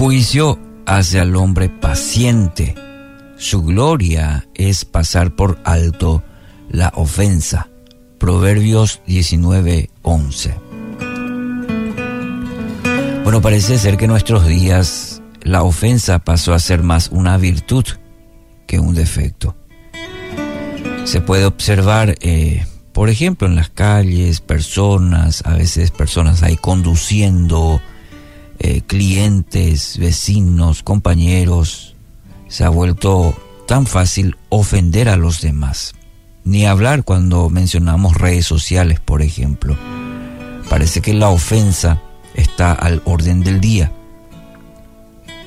juicio hace al hombre paciente. Su gloria es pasar por alto la ofensa. Proverbios 19:11. Bueno, parece ser que en nuestros días la ofensa pasó a ser más una virtud que un defecto. Se puede observar, eh, por ejemplo, en las calles, personas, a veces personas ahí conduciendo, eh, clientes, vecinos, compañeros. Se ha vuelto tan fácil ofender a los demás. Ni hablar cuando mencionamos redes sociales, por ejemplo. Parece que la ofensa está al orden del día.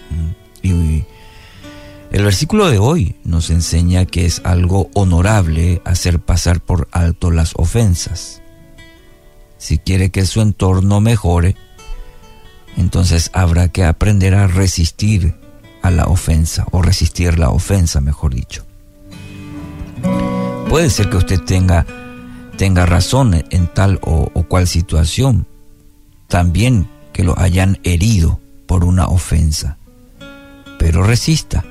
Mm, y el versículo de hoy nos enseña que es algo honorable hacer pasar por alto las ofensas. Si quiere que su entorno mejore, entonces habrá que aprender a resistir a la ofensa o resistir la ofensa, mejor dicho. Puede ser que usted tenga, tenga razón en tal o, cual situación, también que lo hayan herido por una ofensa, pero resista.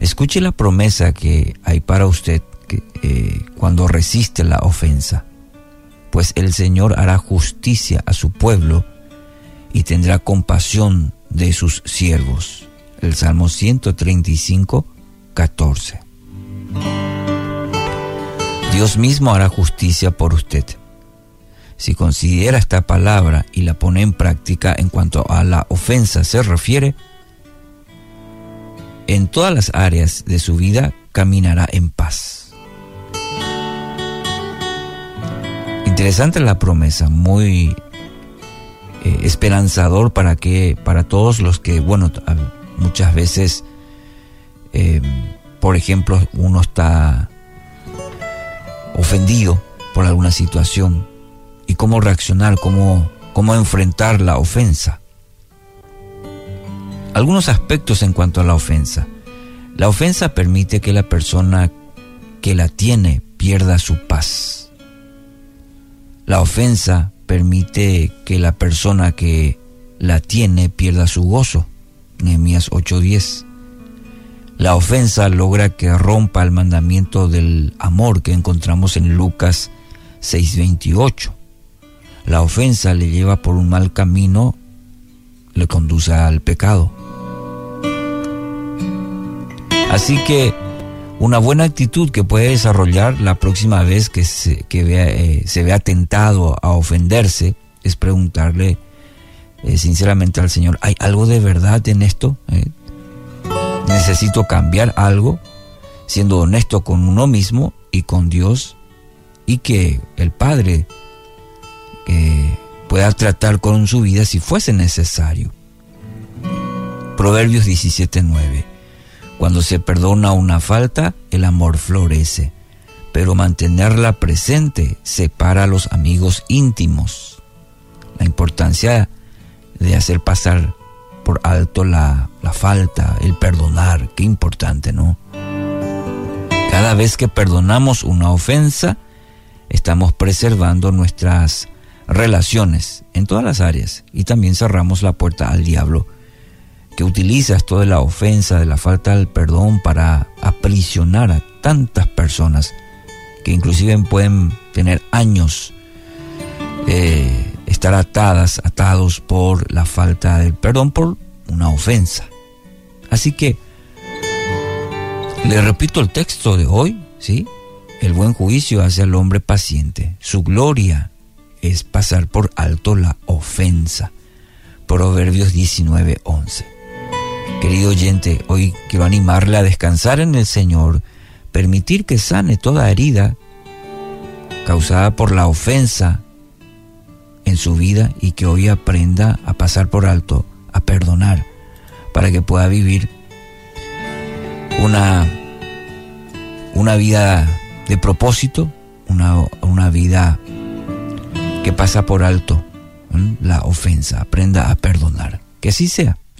Escuche la promesa que hay para usted que, eh, cuando resiste la ofensa, pues el Señor hará justicia a su pueblo y tendrá compasión de sus siervos. El Salmo 135, 14. Dios mismo hará justicia por usted. Si considera esta palabra y la pone en práctica en cuanto a la ofensa se refiere, en todas las áreas de su vida caminará en paz. Interesante la promesa, muy eh, esperanzador para que para todos los que bueno muchas veces eh, por ejemplo uno está ofendido por alguna situación y cómo reaccionar cómo cómo enfrentar la ofensa. Algunos aspectos en cuanto a la ofensa. La ofensa permite que la persona que la tiene pierda su paz. La ofensa permite que la persona que la tiene pierda su gozo. Nehemías 8:10. La ofensa logra que rompa el mandamiento del amor que encontramos en Lucas 6:28. La ofensa le lleva por un mal camino, le conduce al pecado. Así que una buena actitud que puede desarrollar la próxima vez que se, vea, eh, se tentado a ofenderse es preguntarle eh, sinceramente al Señor, ¿hay algo de verdad en esto? Eh, ¿Necesito cambiar algo? Siendo honesto con uno mismo y con Dios y que el Padre pueda tratar con su vida si fuese necesario. Proverbios 17:9 cuando se perdona una falta, el amor florece, pero mantenerla presente separa a los amigos íntimos. La importancia de hacer pasar por alto la, la falta, el perdonar, qué importante, ¿no? Cada vez que perdonamos una ofensa, estamos preservando nuestras relaciones en todas las áreas y también cerramos la puerta al diablo que utiliza esto de la ofensa, de la falta del perdón para aprisionar a tantas personas que inclusive pueden tener años eh, estar atadas, atados por la falta del perdón, por una ofensa. Así que le repito el texto de hoy, ¿sí? El buen juicio hace al hombre paciente. Su gloria es pasar por alto la ofensa. Proverbios 19:11. Querido oyente, hoy quiero animarle a descansar en el Señor, permitir que sane toda herida causada por la ofensa en su vida y que hoy aprenda a pasar por alto, a perdonar, para que pueda vivir una, una vida de propósito, una, una vida que pasa por alto la ofensa, aprenda a perdonar. Que así sea